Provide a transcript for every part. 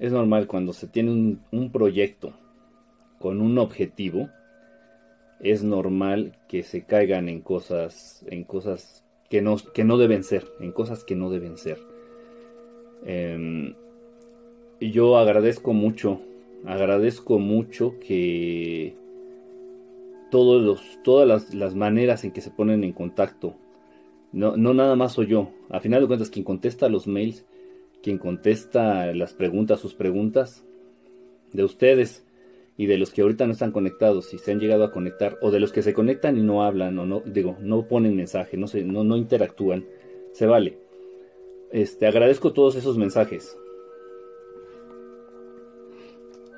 es normal cuando se tiene un, proyecto con un objetivo, es normal que se caigan en cosas, en cosas que no, que no deben ser, en cosas que no deben ser. Em, yo agradezco mucho, agradezco mucho que todos los, todas las, maneras en que se ponen en contacto, no, no nada más soy yo, a final de cuentas quien contesta los mails, quien contesta las preguntas, sus preguntas, de ustedes, y de los que ahorita no están conectados y se han llegado a conectar o de los que se conectan y no hablan o no digo no ponen mensaje no interactúan se vale. Este agradezco todos esos mensajes.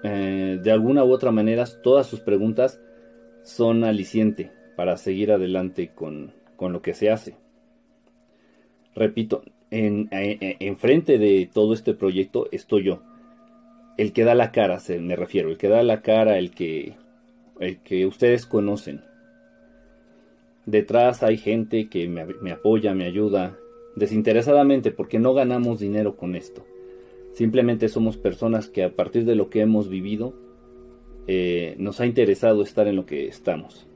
Eh, de alguna u otra manera todas sus preguntas son aliciente para seguir adelante con lo que se hace. Repito en, en frente de todo este proyecto estoy yo el que da la cara, se, me refiero, el que da la cara, el que, el que ustedes conocen. Detrás hay gente que me, apoya, me ayuda, desinteresadamente, porque no ganamos dinero con esto. Simplemente somos personas que a partir de lo que hemos vivido, eh, nos ha interesado estar en lo que estamos.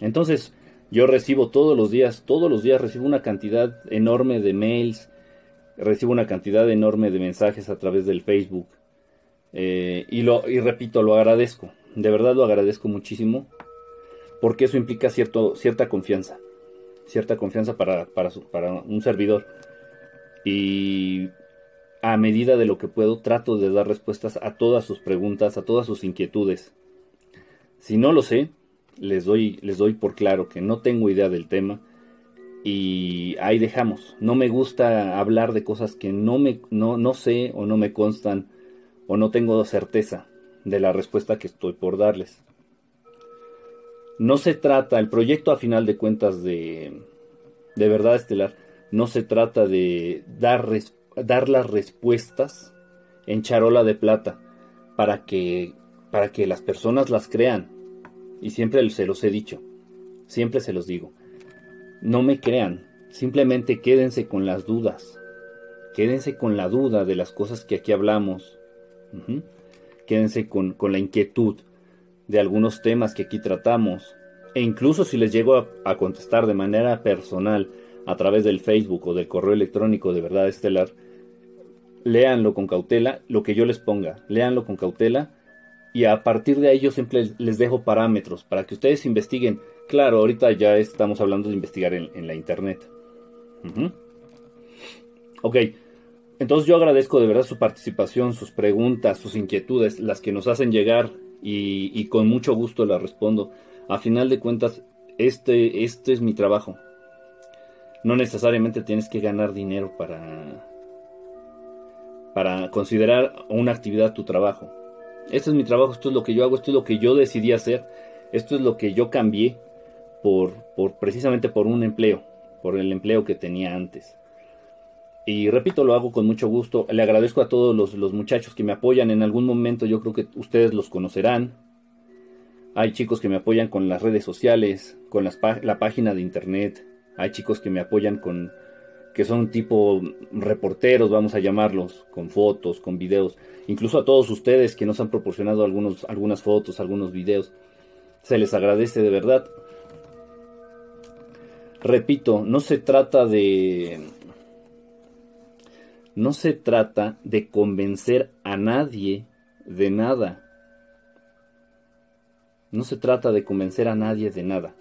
Entonces, yo recibo todos los días, todos los días recibo una cantidad enorme de mails, recibo una cantidad enorme de mensajes a través del Facebook, eh, y, lo, y repito, lo agradezco. De verdad lo agradezco muchísimo. Porque eso implica cierto, cierta confianza. Cierta confianza para, para, para un servidor. Y a medida de lo que puedo, trato de dar respuestas a todas sus preguntas, a todas sus inquietudes. Si no lo sé, les doy, les doy por claro que no tengo idea del tema. Y ahí dejamos. No me gusta hablar de cosas que no, me, no, no sé o no me constan o no tengo certeza de la respuesta que estoy por darles. No se trata, el proyecto a final de cuentas de, de verdad estelar, no se trata de dar, dar las respuestas en charola de plata para que, para que las personas las crean. Y siempre se los he dicho, siempre se los digo. No me crean, simplemente quédense con las dudas. Quédense con la duda de las cosas que aquí hablamos, Quédense con, la inquietud de algunos temas que aquí tratamos. E incluso si les llego a, contestar de manera personal a través del Facebook o del correo electrónico de Verdad Estelar, léanlo con cautela, lo que yo les ponga, léanlo con cautela y a partir de ahí yo siempre les dejo parámetros para que ustedes investiguen. Claro, ahorita ya estamos hablando de investigar en, la internet. Ok, entonces yo agradezco de verdad su participación, sus preguntas, sus inquietudes, las que nos hacen llegar y, con mucho gusto las respondo. A final de cuentas, este, este es mi trabajo. No necesariamente tienes que ganar dinero para, para considerar una actividad tu trabajo. Este es mi trabajo, esto es lo que yo hago, esto es lo que yo decidí hacer, esto es lo que yo cambié por, por precisamente por un empleo, por el empleo que tenía antes. Y repito, lo hago con mucho gusto. Le agradezco a todos los, muchachos que me apoyan. En algún momento yo creo que ustedes los conocerán. Hay chicos que me apoyan con las redes sociales, con la página de internet. Hay chicos que me apoyan con, que son tipo reporteros, vamos a llamarlos, con fotos, con videos. Incluso a todos ustedes que nos han proporcionado algunos, algunas fotos, algunos videos. Se les agradece de verdad. Repito, no se trata de no se trata de convencer a nadie de nada. No se trata de convencer a nadie de nada.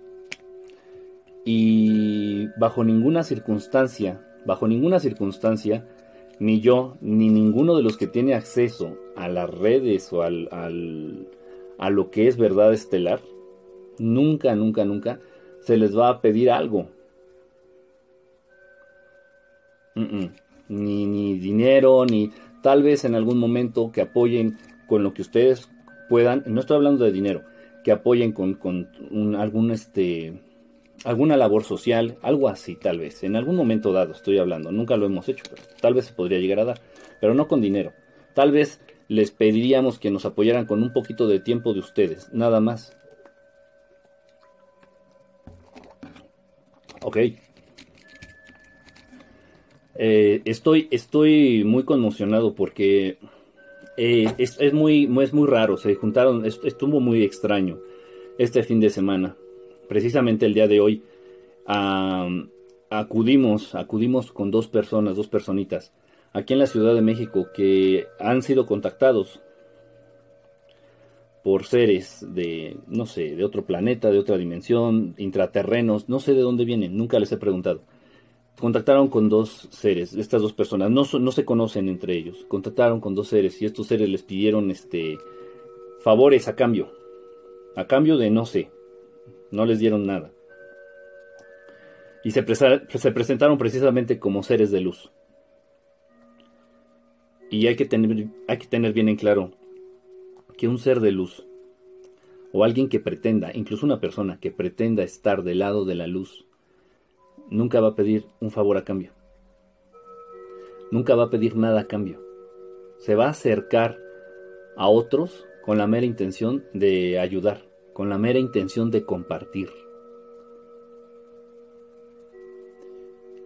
Y bajo ninguna circunstancia, bajo ninguna circunstancia, ni yo, ni ninguno de los que tiene acceso a las redes o al, a lo que es verdad estelar, nunca, nunca, nunca se les va a pedir algo. Ni, ni dinero, ni tal vez en algún momento que apoyen con lo que ustedes puedan, no estoy hablando de dinero, que apoyen con, con algún este alguna labor social, algo así tal vez, en algún momento dado estoy hablando, nunca lo hemos hecho, pero tal vez se podría llegar a dar, pero no con dinero. Tal vez les pediríamos que nos apoyaran con un poquito de tiempo de ustedes, nada más. Ok. Eh, estoy, estoy muy conmocionado porque Eh, es, muy, es muy raro, se juntaron, estuvo muy extraño este fin de semana. Precisamente el día de hoy acudimos, acudimos con dos personas, dos personitas, aquí en la Ciudad de México que han sido contactados por seres de, no sé, de otro planeta, de otra dimensión, intraterrenos, no sé de dónde vienen, nunca les he preguntado. Contactaron con dos seres, estas dos personas, no, no se conocen entre ellos, contactaron con dos seres y estos seres les pidieron este favores a cambio, a cambio de no sé, no les dieron nada. Y se, se presentaron precisamente como seres de luz. Y hay que, tener, hay que tener bien en claro que un ser de luz, o alguien que pretenda, incluso una persona que pretenda estar del lado de la luz, nunca va a pedir un favor a cambio. Nunca va a pedir nada a cambio. Se va a acercar a otros con la mera intención de ayudar, con la mera intención de compartir.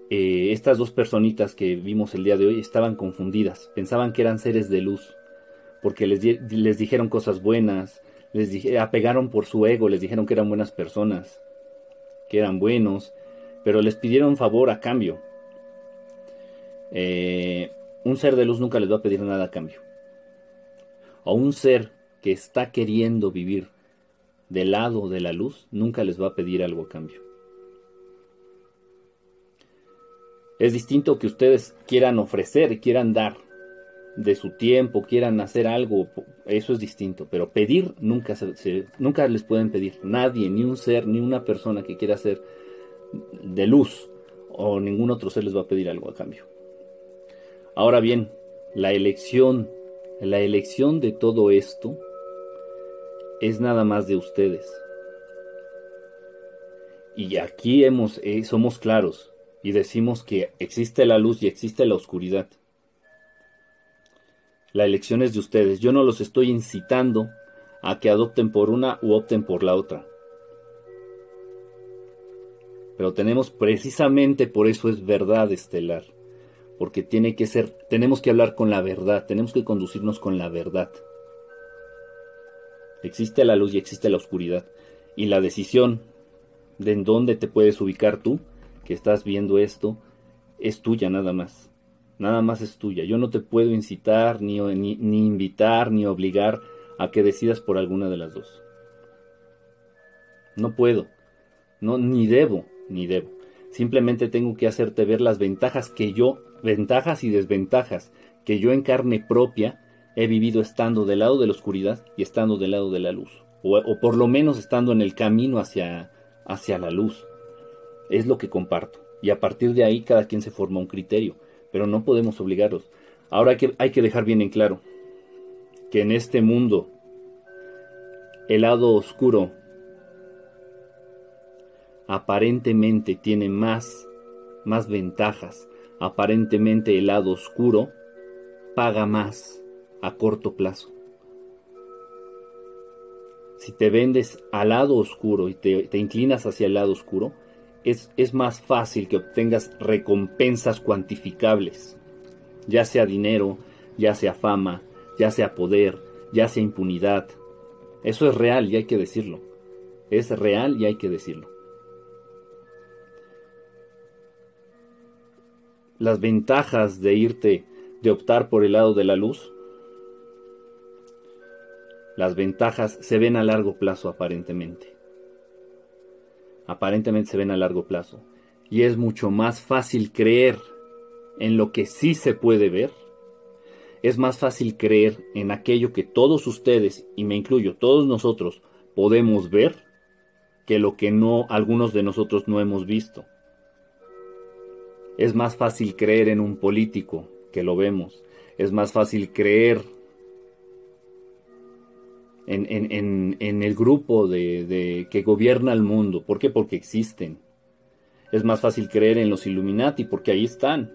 Eh, estas dos personitas que vimos el día de hoy estaban confundidas, pensaban que eran seres de luz, porque les, dijeron cosas buenas, les apegaron por su ego, les dijeron que eran buenas personas, que eran buenos, pero les pidieron favor a cambio. Eh, un ser de luz nunca les va a pedir nada a cambio. O un ser que está queriendo vivir del lado de la luz nunca les va a pedir algo a cambio. Es distinto que ustedes quieran ofrecer, quieran dar de su tiempo, quieran hacer algo, eso es distinto, pero pedir nunca, nunca les pueden pedir. Nadie, ni un ser, ni una persona que quiera hacer de luz o ningún otro ser les va a pedir algo a cambio. Ahora bien, la elección, la elección de todo esto es nada más de ustedes. Y aquí hemos, eh, somos claros y decimos que existe la luz y existe la oscuridad. La elección es de ustedes. Yo no los estoy incitando a que adopten por una u opten por la otra. Pero tenemos precisamente por eso es verdad estelar. Porque tiene que ser, tenemos que hablar con la verdad, tenemos que conducirnos con la verdad. Existe la luz y existe la oscuridad. Y la decisión de en dónde te puedes ubicar tú, que estás viendo esto, es tuya nada más. Nada más es tuya. Yo no te puedo incitar, ni, ni, ni invitar, ni obligar a que decidas por alguna de las dos. No puedo. No, ni debo ni debo. Simplemente tengo que hacerte ver las ventajas que yo, ventajas y desventajas que yo en carne propia he vivido estando del lado de la oscuridad y estando del lado de la luz. O, por lo menos estando en el camino hacia, hacia la luz. Es lo que comparto. Y a partir de ahí cada quien se forma un criterio. Pero no podemos obligarlos. Ahora hay que, hay que dejar bien en claro que en este mundo el lado oscuro aparentemente tiene más, más ventajas, aparentemente el lado oscuro paga más a corto plazo. Si te vendes al lado oscuro y te, inclinas hacia el lado oscuro, es, es más fácil que obtengas recompensas cuantificables, ya sea dinero, ya sea fama, ya sea poder, ya sea impunidad. Eso es real y hay que decirlo. Es real y hay que decirlo. las ventajas de irte, de optar por el lado de la luz? Las ventajas se ven a largo plazo aparentemente. Aparentemente se ven a largo plazo. Y es mucho más fácil creer en lo que sí se puede ver. Es más fácil creer en aquello que todos ustedes, y me incluyo, todos nosotros, podemos ver, que lo que no algunos de nosotros no hemos visto. Es más fácil creer en un político que lo vemos. Es más fácil creer en, el grupo de, que gobierna el mundo. ¿Por qué? Porque existen. Es más fácil creer en los Illuminati porque ahí están.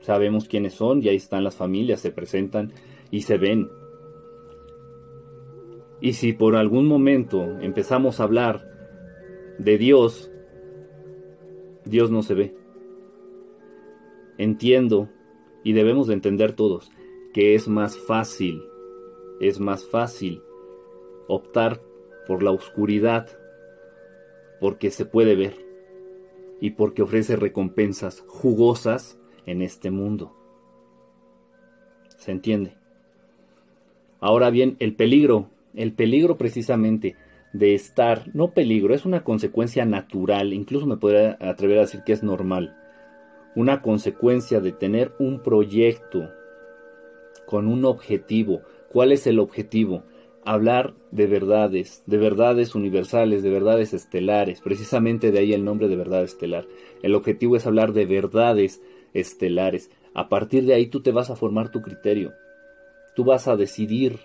Sabemos quiénes son y ahí están las familias, se presentan y se ven. Y si por algún momento empezamos a hablar de Dios, Dios no se ve entiendo, y debemos de entender todos, porque es más fácil, es más fácil optar por la oscuridad, porque se puede ver y porque ofrece recompensas jugosas en este mundo. ¿Se entiende? Ahora bien, el peligro, el peligro precisamente de estar, no peligro, es una consecuencia natural, incluso me podría atrever a decir que es normal, una consecuencia de tener un proyecto con un objetivo. ¿Cuál es el objetivo? Hablar de verdades, de verdades universales, de verdades estelares, precisamente de ahí el nombre de verdad estelar. El objetivo es hablar de verdades estelares. A partir de ahí tú te vas a formar tu criterio. Tú vas a decidir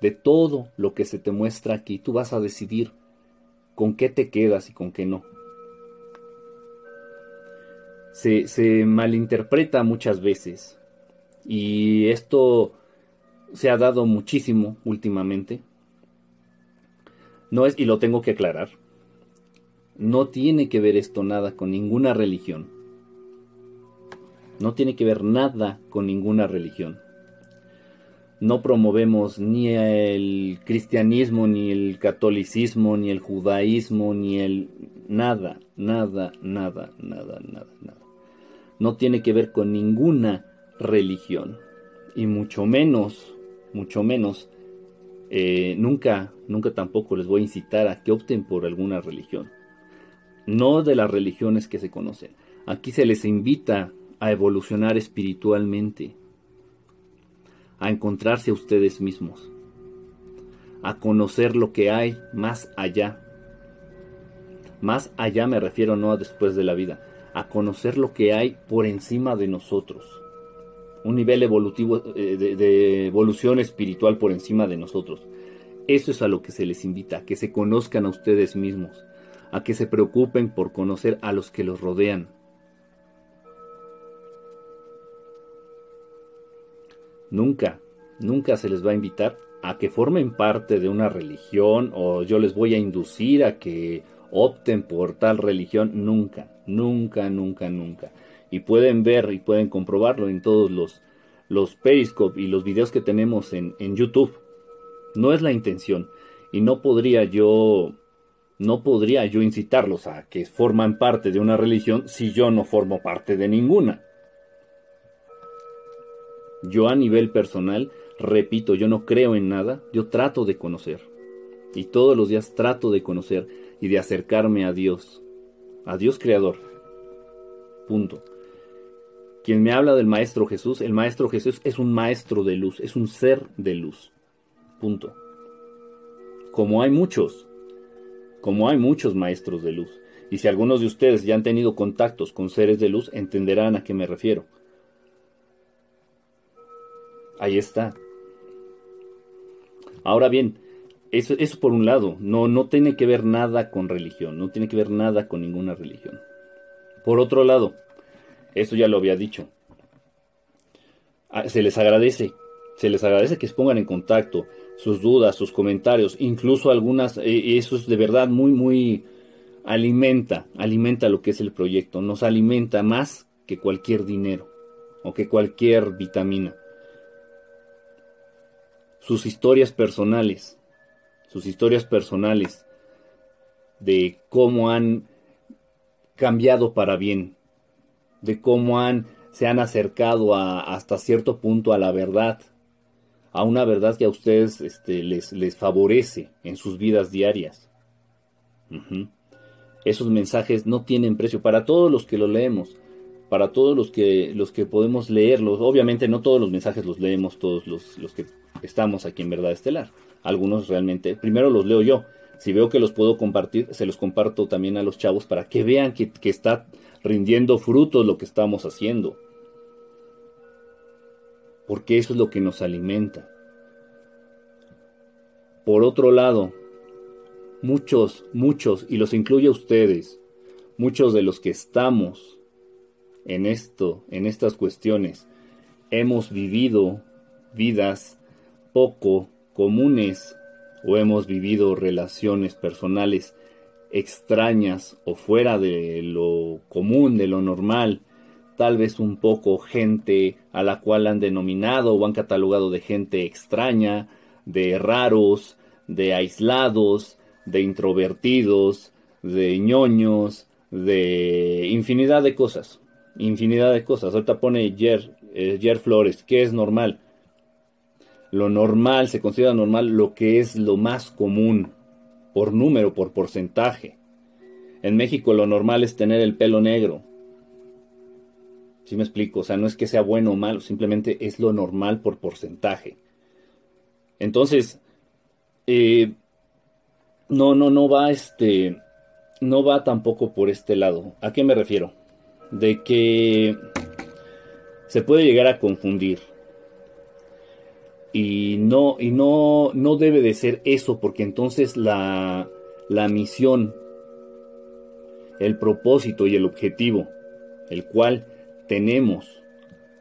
de todo lo que se te muestra aquí. Tú vas a decidir con qué te quedas y con qué no. Se, se malinterpreta muchas veces y esto se ha dado muchísimo últimamente. No es, y lo tengo que aclarar, no tiene que ver esto nada con ninguna religión. No tiene que ver nada con ninguna religión. No promovemos ni el cristianismo, ni el catolicismo, ni el judaísmo, ni el... Nada, nada, nada, nada, nada, nada. No tiene que ver con ninguna religión. Y mucho menos, mucho menos, eh, nunca, nunca tampoco les voy a incitar a que opten por alguna religión. No de las religiones que se conocen. Aquí se les invita a evolucionar espiritualmente, a encontrarse a ustedes mismos, a conocer lo que hay más allá. Más allá me refiero no a después de la vida, a conocer lo que hay por encima de nosotros un nivel evolutivo eh, de, evolución espiritual por encima de nosotros. Eso es a lo que se les invita, a que se conozcan a ustedes mismos, a que se preocupen por conocer a los que los rodean. Nunca, nunca se les va a invitar a que formen parte de una religión o yo les voy a inducir a que opten por tal religión. Nunca, nunca, nunca, nunca y pueden ver y pueden comprobarlo en todos los, los y los videos que tenemos en, en YouTube. No es la intención y no podría yo no podría yo incitarlos a que forman parte de una religión si yo no formo parte de ninguna. Yo a nivel personal, repito, yo no creo en nada, yo trato de conocer. Y todos los días trato de conocer y de acercarme a Dios, a Dios Creador. Punto. Quien me habla del Maestro Jesús, el Maestro Jesús es un maestro de luz, es un ser de luz. Punto. Como hay muchos, como hay muchos maestros de luz. Y si algunos de ustedes ya han tenido contactos con seres de luz, entenderán a qué me refiero. Ahí está. Ahora bien, eso, por un lado, no, no tiene que ver nada con religión, no tiene que ver nada con ninguna religión. Por otro lado, eso ya lo había dicho. Ah, se les agradece, se les agradece que se pongan en contacto, sus dudas, sus comentarios, incluso algunas, eh, eso es de verdad muy, muy alimenta, alimenta lo que es el proyecto, nos alimenta más que cualquier dinero o que cualquier vitamina. Sus historias personales, sus historias personales de cómo han cambiado para bien, de cómo han, se han acercado a, hasta cierto punto a la verdad, a una verdad que a ustedes este, les, les, favorece en sus vidas diarias. Esos mensajes no tienen precio para todos los que lo leemos, para todos los que, los que podemos leerlos. Obviamente no todos los mensajes los leemos todos los, los que estamos aquí en Verdad Estelar. Algunos realmente, primero los leo yo. Si veo que los puedo compartir, se los comparto también a los chavos para que vean que, que está rindiendo frutos lo que estamos haciendo. Porque eso es lo que nos alimenta. Por otro lado, muchos, muchos, y los incluye a ustedes, muchos de los que estamos en esto, en estas cuestiones, hemos vivido vidas poco comunes o hemos vivido relaciones personales extrañas o fuera de lo común, de lo normal, tal vez un poco gente a la cual han denominado o han catalogado de gente extraña, de raros, de aislados, de introvertidos, de ñoños, de infinidad de cosas. Infinidad de cosas. Ahorita pone Jer, eh, Flores, ¿qué es normal? Lo normal, se considera normal lo que es lo más común, por número, por porcentaje. En México lo normal es tener el pelo negro. ¿Sí me explico? O sea, no es que sea bueno o malo, simplemente es lo normal por porcentaje. Entonces, eh, no, no, no va este, no va tampoco por este lado. ¿A qué me refiero? De que se puede llegar a confundir. Y no, y no, no debe de ser eso, porque entonces la, la misión, el propósito y el objetivo, el cual tenemos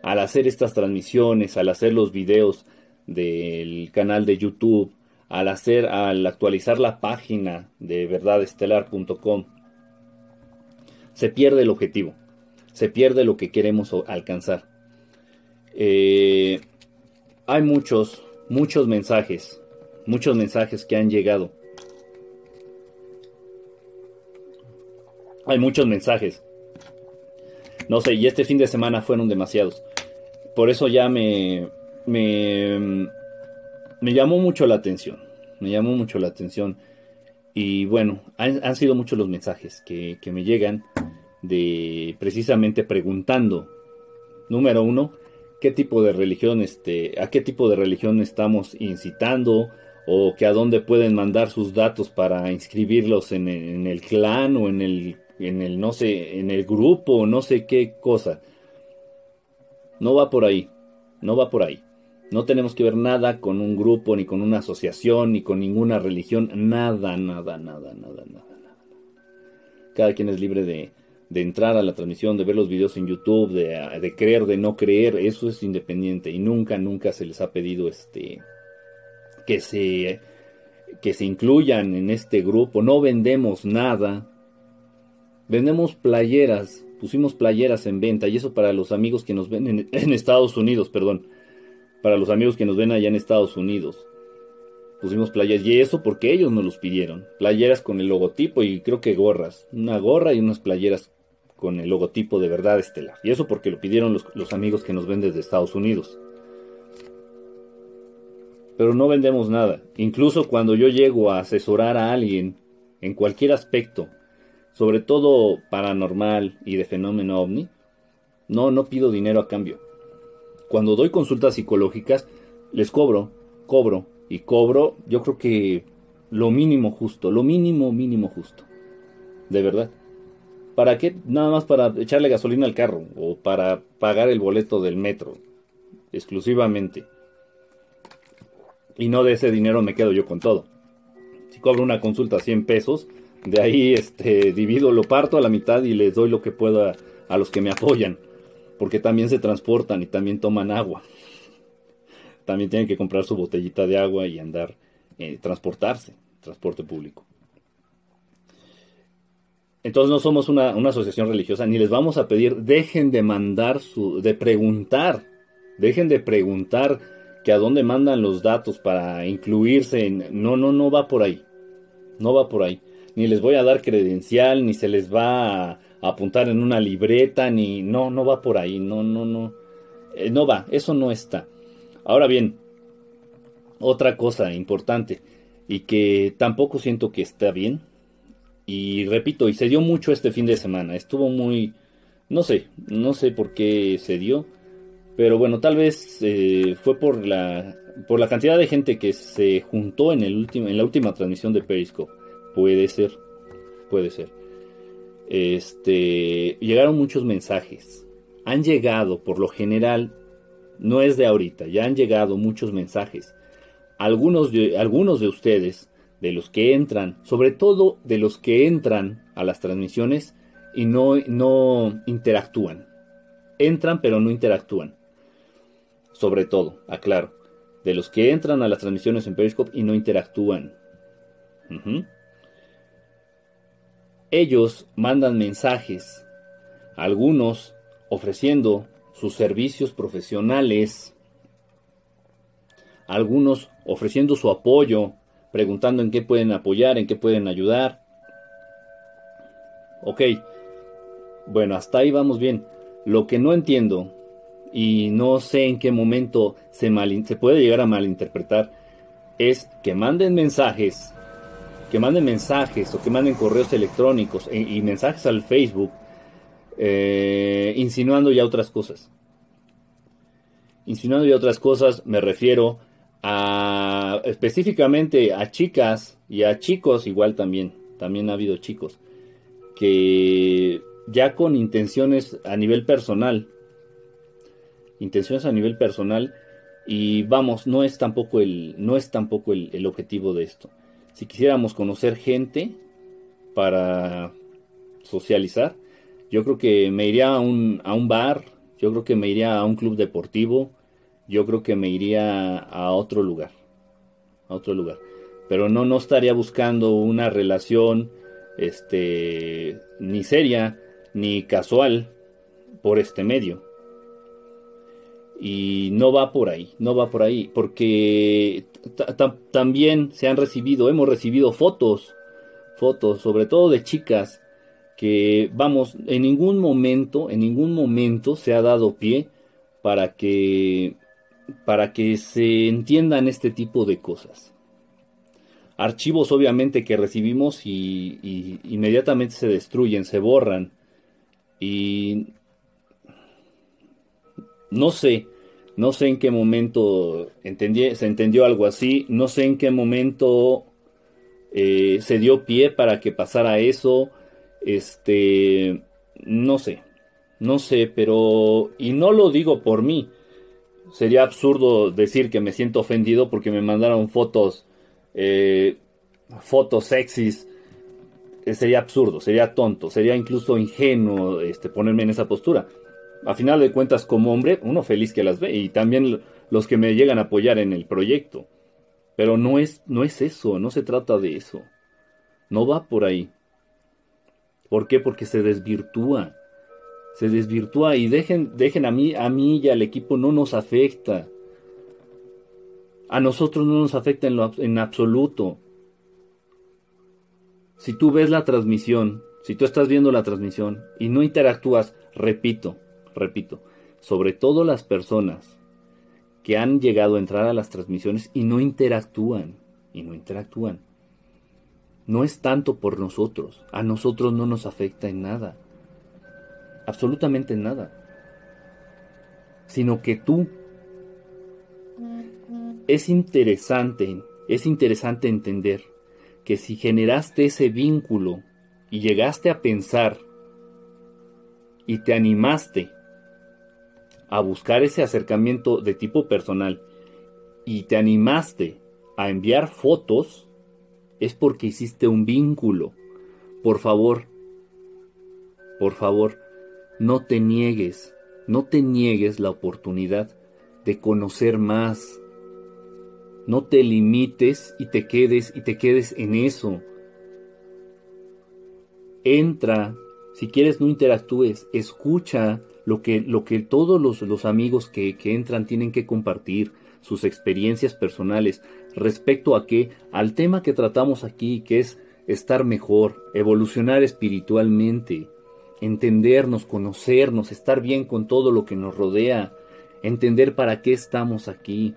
al hacer estas transmisiones, al hacer los videos del canal de YouTube, al hacer, al actualizar la página de verdadestelar.com, se pierde el objetivo, se pierde lo que queremos alcanzar. Eh, hay muchos, muchos mensajes, muchos mensajes que han llegado. Hay muchos mensajes. No sé, y este fin de semana fueron demasiados. Por eso ya me, me me llamó mucho la atención. Me llamó mucho la atención. Y bueno, han, sido muchos los mensajes que, me llegan de precisamente preguntando, número uno, qué tipo de religión, este, a qué tipo de religión estamos incitando o que a dónde pueden mandar sus datos para inscribirlos en el, en el clan o en el, en el, no sé, en el grupo, no sé qué cosa. No va por ahí, no va por ahí. No tenemos que ver nada con un grupo, ni con una asociación, ni con ninguna religión. Nada, nada, nada, nada, nada. nada. Cada quien es libre de, entrar a la transmisión, de ver los videos en YouTube, de, creer, de no creer. Eso es independiente. Y nunca, nunca se les ha pedido este que se, que se incluyan en este grupo. No vendemos nada. Vendemos playeras. Pusimos playeras en venta. Y eso para los amigos que nos ven en Estados Unidos, perdón para los amigos que nos ven allá en Estados Unidos. Pusimos playas y eso porque ellos nos los pidieron. Playeras con el logotipo y creo que gorras. Una gorra y unas playeras con el logotipo de verdad estelar. Y eso porque lo pidieron los, amigos que nos ven desde Estados Unidos. Pero no vendemos nada. Incluso cuando yo llego a asesorar a alguien en cualquier aspecto, sobre todo paranormal y de fenómeno ovni, no, no pido dinero a cambio. Cuando doy consultas psicológicas, les cobro, cobro y cobro, yo creo que lo mínimo justo, lo mínimo mínimo justo. De verdad. ¿Para qué? Nada más para echarle gasolina al carro o para pagar el boleto del metro. Exclusivamente. Y no de ese dinero me quedo yo con todo. Si cobro una consulta 100 pesos, de ahí este, divido, lo parto a la mitad y les doy lo que pueda a los que me apoyan porque también se transportan y también toman agua. También tienen que comprar su botellita de agua y andar, eh, transportarse, transporte público. Entonces no somos una, asociación religiosa, ni les vamos a pedir, dejen de mandar su, de preguntar, dejen de preguntar que a dónde mandan los datos para incluirse en, no, no, no va por ahí, no va por ahí, ni les voy a dar credencial, ni se les va a, apuntar en una libreta, ni no, no va por ahí, no, no, no, eh, no va, eso no está. Ahora bien, otra cosa importante y que tampoco siento que está bien, y repito, y se dio mucho este fin de semana, estuvo muy, no sé, no sé por qué se dio, pero bueno, tal vez eh, fue por la, por la cantidad de gente que se juntó en, el último, en la última transmisión de Periscope. Puede ser, puede ser. Este, llegaron muchos mensajes. Han llegado, por lo general, no es de ahorita, ya han llegado muchos mensajes. Algunos de, algunos de ustedes, de los que entran, sobre todo de los que entran a las transmisiones y no, no interactúan. Entran pero no interactúan. Sobre todo, aclaro, de los que entran a las transmisiones en Periscope y no interactúan ellos mandan mensajes. Algunos ofreciendo sus servicios profesionales, algunos ofreciendo su apoyo, preguntando en qué pueden apoyar, en qué pueden ayudar. Ok, bueno, hasta ahí vamos bien. Lo que no entiendo y no sé en qué momento se, puede llegar a malinterpretar es que manden mensajes, que manden mensajes o que manden correos electrónicos e, y mensajes al Facebook eh, insinuando ya otras cosas. Insinuando ya otras cosas me refiero a específicamente a chicas y a chicos igual también. También ha habido chicos que ya con intenciones a nivel personal, intenciones a nivel personal y vamos, no es tampoco el, no es tampoco el objetivo de esto. Si quisiéramos conocer gente para socializar, yo creo que me iría a un, a un bar, yo creo que me iría a un club deportivo, yo creo que me iría a otro lugar, a otro lugar. Pero no, no estaría buscando una relación, este, ni seria, ni casual por este medio. Y no va por ahí, no va por ahí, porque también se han recibido, hemos recibido fotos, fotos, sobre todo de chicas que, vamos, en ningún momento, en ningún momento se ha dado pie para que, para que se entiendan este tipo de cosas. Archivos obviamente que recibimos y, inmediatamente se destruyen, se borran. Y no sé, no sé en qué momento se entendió algo así, no sé en qué momento eh, se dio pie para que pasara eso. Este, no sé, no sé, pero, y no lo digo por mí, sería absurdo decir que me siento ofendido porque me mandaron fotos, eh, fotos sexys, eh, sería absurdo, sería tonto, sería incluso ingenuo este, ponerme en esa postura. A final de cuentas, como hombre, uno feliz que las ve y también los que me llegan a apoyar en el proyecto. Pero no es, no es eso, no se trata de eso. No va por ahí. ¿Por qué? Porque se desvirtúa. Se desvirtúa y dejen, dejen a mí, a mí y al equipo no nos afecta. A nosotros no nos afecta en, en absoluto. Si tú ves la transmisión, si tú estás viendo la transmisión y no interactúas, repito, repito, sobre todo las personas que han llegado a entrar a las transmisiones y no interactúan, y no interactúan no es tanto por nosotros, a nosotros no nos afecta en nada, absolutamente en nada, sino que tú es interesante, es interesante entender que si generaste ese vínculo y llegaste a pensar y te animaste a buscar ese acercamiento de tipo personal y te animaste a enviar fotos, es porque hiciste un vínculo. Por favor, por favor, no te niegues, no te niegues la oportunidad de conocer más. No te limites y te quedes y te quedes en eso. Entra, si quieres no interactúes, escucha lo que, lo que todos los, los amigos que, que entran tienen que compartir, sus experiencias personales respecto a qué, al tema que tratamos aquí, que es estar mejor, evolucionar espiritualmente, entendernos, conocernos, estar bien con todo lo que nos rodea, entender para qué estamos aquí,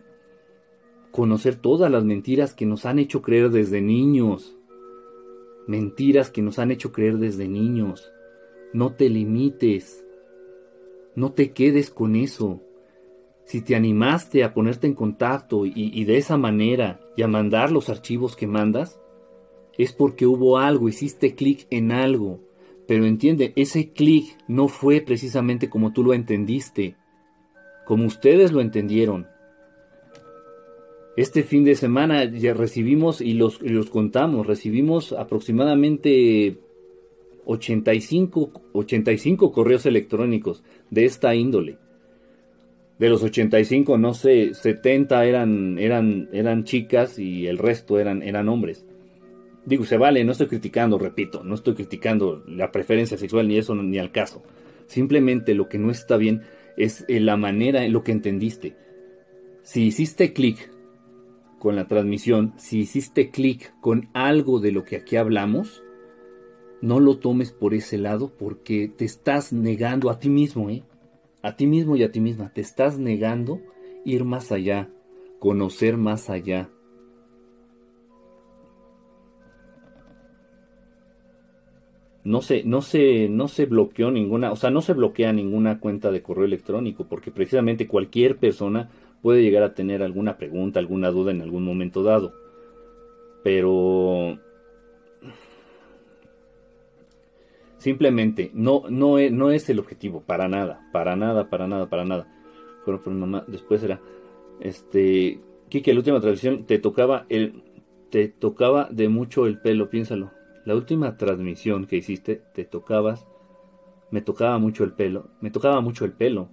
conocer todas las mentiras que nos han hecho creer desde niños, mentiras que nos han hecho creer desde niños. No te limites, no te quedes con eso si te animaste a ponerte en contacto y, de esa manera y a mandar los archivos que mandas, es porque hubo algo, hiciste clic en algo. Pero entiende, ese clic no fue precisamente como tú lo entendiste, como ustedes lo entendieron. Este fin de semana ya recibimos y los, los contamos, recibimos aproximadamente 85, 85 correos electrónicos de esta índole de los 85, no sé, 70 eran, eran, eran chicas y el resto eran, eran hombres. Digo, se vale, no estoy criticando, repito, no estoy criticando la preferencia sexual ni eso ni al caso. Simplemente lo que no está bien es eh, la manera en lo que entendiste. Si hiciste clic con la transmisión, si hiciste clic con algo de lo que aquí hablamos, no lo tomes por ese lado porque te estás negando a ti mismo, ¿eh? A ti mismo y a ti misma. Te estás negando ir más allá, conocer más allá. No se, no se, no se bloqueó ninguna, o sea, no se bloquea ninguna cuenta de correo electrónico, porque precisamente cualquier persona puede llegar a tener alguna pregunta, alguna duda en algún momento dado. Pero simplemente no, no, es, no es el objetivo, para nada, para nada, para nada, para nada. Pero, por mamá, después era, este, Kike, la última transmisión te tocaba el, te tocaba de mucho el pelo, piénsalo. La última transmisión que hiciste, te tocabas, me tocaba mucho el pelo, me tocaba mucho el pelo.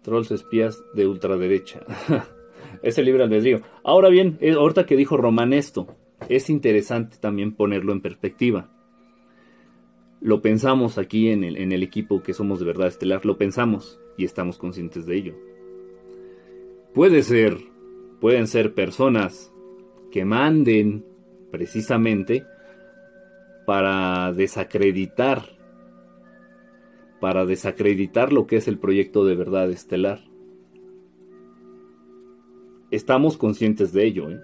Trolls espías de ultraderecha. Ese libre albedrío. Ahora bien, eh, ahorita que dijo Román esto, es interesante también ponerlo en perspectiva. Lo pensamos aquí el, en el equipo que somos de verdad estelar, lo pensamos y estamos conscientes de ello. Puede ser, pueden ser personas que manden precisamente para desacreditar, para desacreditar lo que es el proyecto de verdad estelar. Estamos conscientes de ello, ¿eh?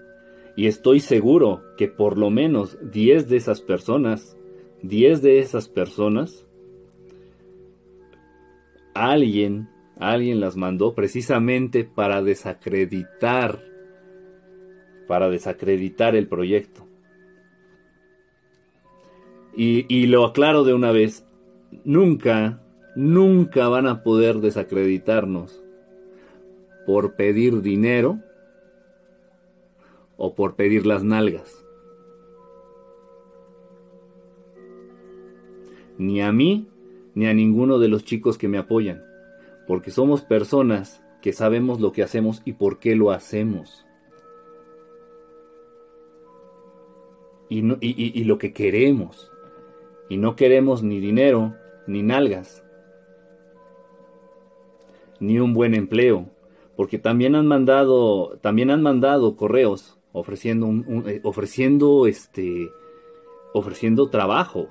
y estoy seguro que por lo menos 10 de esas personas, 10 de esas personas, alguien, alguien las mandó precisamente para desacreditar, para desacreditar el proyecto. Y, lo aclaro de una vez, nunca, nunca van a poder desacreditarnos por pedir dinero o por pedir las nalgas. Ni a mí, ni a ninguno de los chicos que me apoyan, porque somos personas que sabemos lo que hacemos y por qué lo hacemos. Y, lo que queremos y no queremos ni dinero, ni nalgas, ni un buen empleo, porque también han mandado, también han mandado correos ofreciendo un, eh, ofreciendo este ofreciendo trabajo,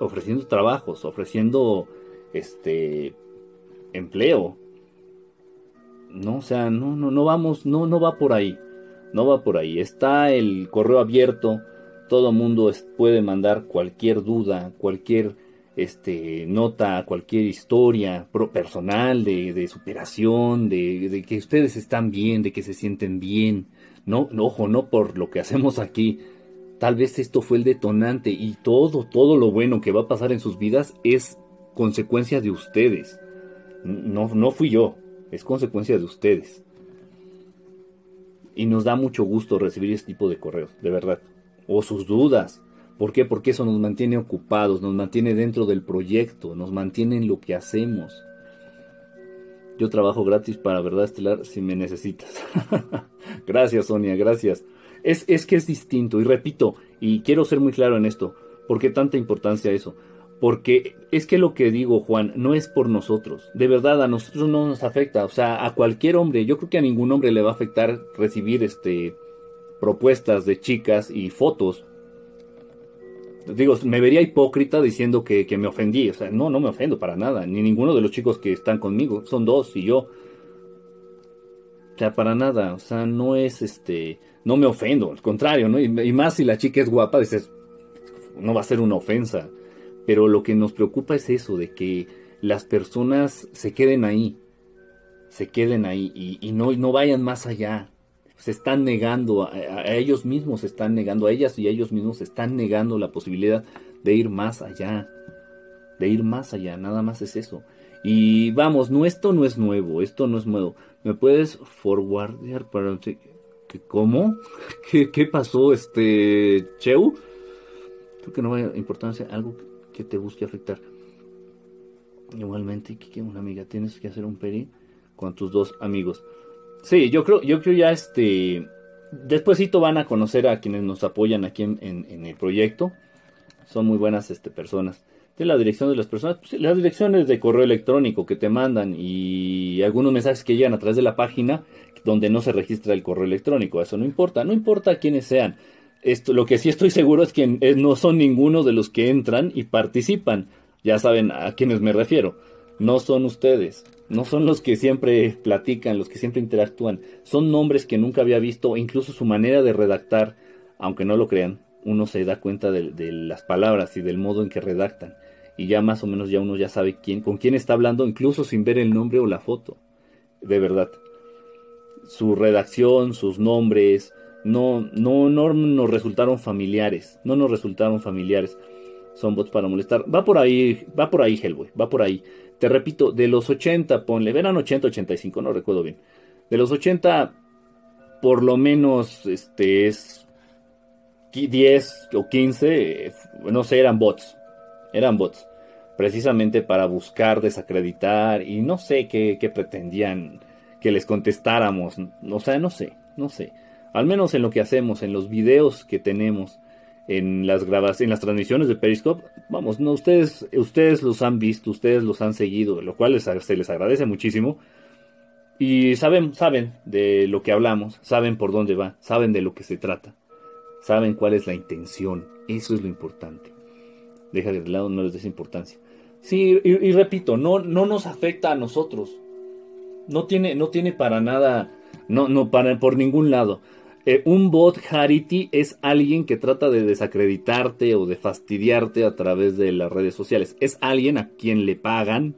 ofreciendo trabajos, ofreciendo este empleo. No, o sea, no no no vamos, no no va por ahí. No va por ahí. Está el correo abierto todo mundo puede mandar cualquier duda, cualquier este, nota, cualquier historia personal de, superación, de, que ustedes están bien, de que se sienten bien. No, ojo, no por lo que hacemos aquí. Tal vez esto fue el detonante y todo, todo lo bueno que va a pasar en sus vidas es consecuencia de ustedes. No, no fui yo, es consecuencia de ustedes. Y nos da mucho gusto recibir este tipo de correos, de verdad o sus dudas. ¿Por qué? Porque eso nos mantiene ocupados, nos mantiene dentro del proyecto, nos mantiene en lo que hacemos. Yo trabajo gratis para Verdad Estelar si me necesitas. gracias, Sonia, gracias. Es, es que es distinto, y repito, y quiero ser muy claro en esto, ¿por qué tanta importancia eso? Porque es que lo que digo, Juan, no es por nosotros. De verdad, a nosotros no nos afecta. O sea, a cualquier hombre, yo creo que a ningún hombre le va a afectar recibir este propuestas de chicas y fotos. Digo, me vería hipócrita diciendo que, me ofendí. O sea, no, no me ofendo para nada. Ni ninguno de los chicos que están conmigo. Son dos y yo. O sea, para nada. O sea, no es este. No me ofendo. Al contrario, ¿no? Y, y más si la chica es guapa, dices. No va a ser una ofensa. Pero lo que nos preocupa es eso, de que las personas se queden ahí. Se queden ahí y, y no, no vayan más allá se están negando, a, ellos mismos se están negando, a ellas y a ellos mismos se están negando la posibilidad de ir más allá, de ir más allá, nada más es eso. Y vamos, no, esto no es nuevo, esto no es nuevo. ¿Me puedes forwardear para... ¿Cómo? ¿Qué, ¿Qué pasó, este, Cheu? Creo que no vaya importancia, algo que te busque afectar. Igualmente, que una amiga, tienes que hacer un peri con tus dos amigos. Sí, yo creo, yo creo ya este. Despuésito van a conocer a quienes nos apoyan aquí en, el proyecto. Son muy buenas este, personas. de la dirección de las personas, pues, las direcciones de correo electrónico que te mandan y algunos mensajes que llegan a través de la página donde no se registra el correo electrónico. Eso no importa, no importa quiénes sean. Esto, lo que sí estoy seguro es que no son ninguno de los que entran y participan. Ya saben a quiénes me refiero. No son ustedes. No son los que siempre platican, los que siempre interactúan. Son nombres que nunca había visto, incluso su manera de redactar, aunque no lo crean, uno se da cuenta de, las palabras y del modo en que redactan y ya más o menos ya uno ya sabe quién, con quién está hablando, incluso sin ver el nombre o la foto. De verdad. Su redacción, sus nombres, no, no, no nos resultaron familiares. No nos resultaron familiares. Son bots para molestar. Va por ahí, va por ahí, Hellboy, va por ahí. Te repito, de los 80, ponle, verán 80, 85, no recuerdo bien. De los 80, por lo menos, este es 10 o 15, no sé, eran bots eran bots, precisamente para buscar desacreditar y no sé qué, pretendían que les contestáramos, o sea, no sé, no sé. Al menos en lo que hacemos, en los videos que tenemos, en las grabaciones, en las transmisiones de Periscope, vamos, no, ustedes, ustedes los han visto, ustedes los han seguido, lo cual se les agradece muchísimo. Y saben, saben de lo que hablamos, saben por dónde va, saben de lo que se trata, saben cuál es la intención, eso es lo importante deja de lado, no les des importancia. Sí, y, repito, no, no nos afecta a nosotros. No tiene, no tiene para nada, no, no, para, por ningún lado. Eh, un bot Harity es alguien que trata de desacreditarte o de fastidiarte a través de las redes sociales. Es alguien a quien le pagan,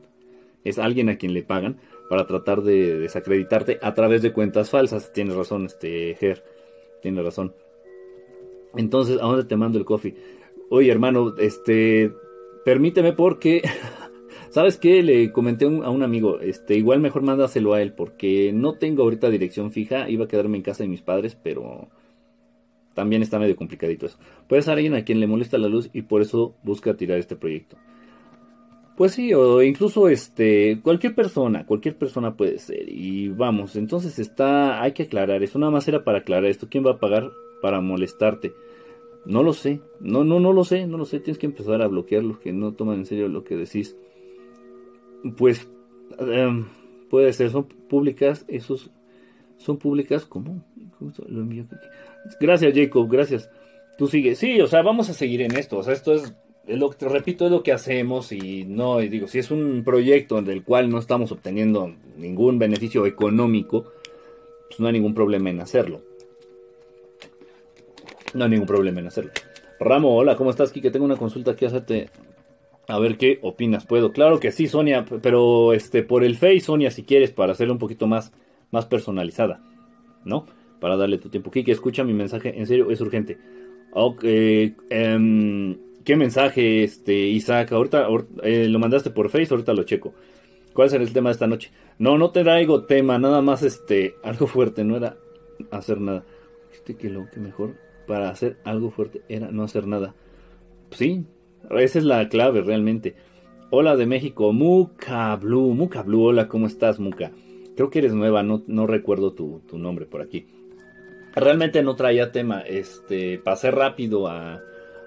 es alguien a quien le pagan para tratar de desacreditarte a través de cuentas falsas. Tienes razón, este Ger, tienes razón. Entonces, ¿a dónde te mando el coffee? Oye, hermano, este, permíteme porque, ¿sabes qué? Le comenté a un amigo, este, igual mejor mándaselo a él porque no tengo ahorita dirección fija, iba a quedarme en casa de mis padres, pero también está medio complicadito eso. Puede ser alguien a quien le molesta la luz y por eso busca tirar este proyecto. Pues sí, o incluso este, cualquier persona, cualquier persona puede ser. Y vamos, entonces está, hay que aclarar, eso nada más era para aclarar esto. ¿Quién va a pagar para molestarte? No lo sé, no, no, no lo sé, no lo sé, tienes que empezar a bloquear los que no toman en serio lo que decís. Pues em, puede ser, son públicas, esos son públicas, ¿cómo? Lo Gracias Jacob, gracias. Tú sigues, sí, o sea, vamos a seguir en esto, o sea, esto es, lo que te repito, es lo que hacemos y no, digo, si es un proyecto del cual no estamos obteniendo ningún beneficio económico, pues no hay ningún problema en hacerlo. No hay ningún problema en hacerlo. Ramo, hola, ¿cómo estás, Que Tengo una consulta que hacerte. A ver qué opinas. ¿Puedo? Claro que sí, Sonia, pero este por el Face, Sonia, si quieres, para hacerlo un poquito más, más personalizada, ¿no? Para darle tu tiempo. Kike, escucha mi mensaje, en serio, es urgente. Ok, em, ¿qué mensaje, este, Isaac? Ahorita, eh, lo mandaste por Face, ahorita lo checo. ¿Cuál será el tema de esta noche? No, no te traigo tema, nada más este, algo fuerte, no era hacer nada. Este que lo que mejor para hacer algo fuerte era no hacer nada. Sí, esa es la clave realmente. Hola de México, Muka Blue, Muka Blue, hola, ¿cómo estás Muka? Creo que eres nueva, no, no recuerdo tu, nombre por aquí. Realmente no traía tema, este, pasé rápido a,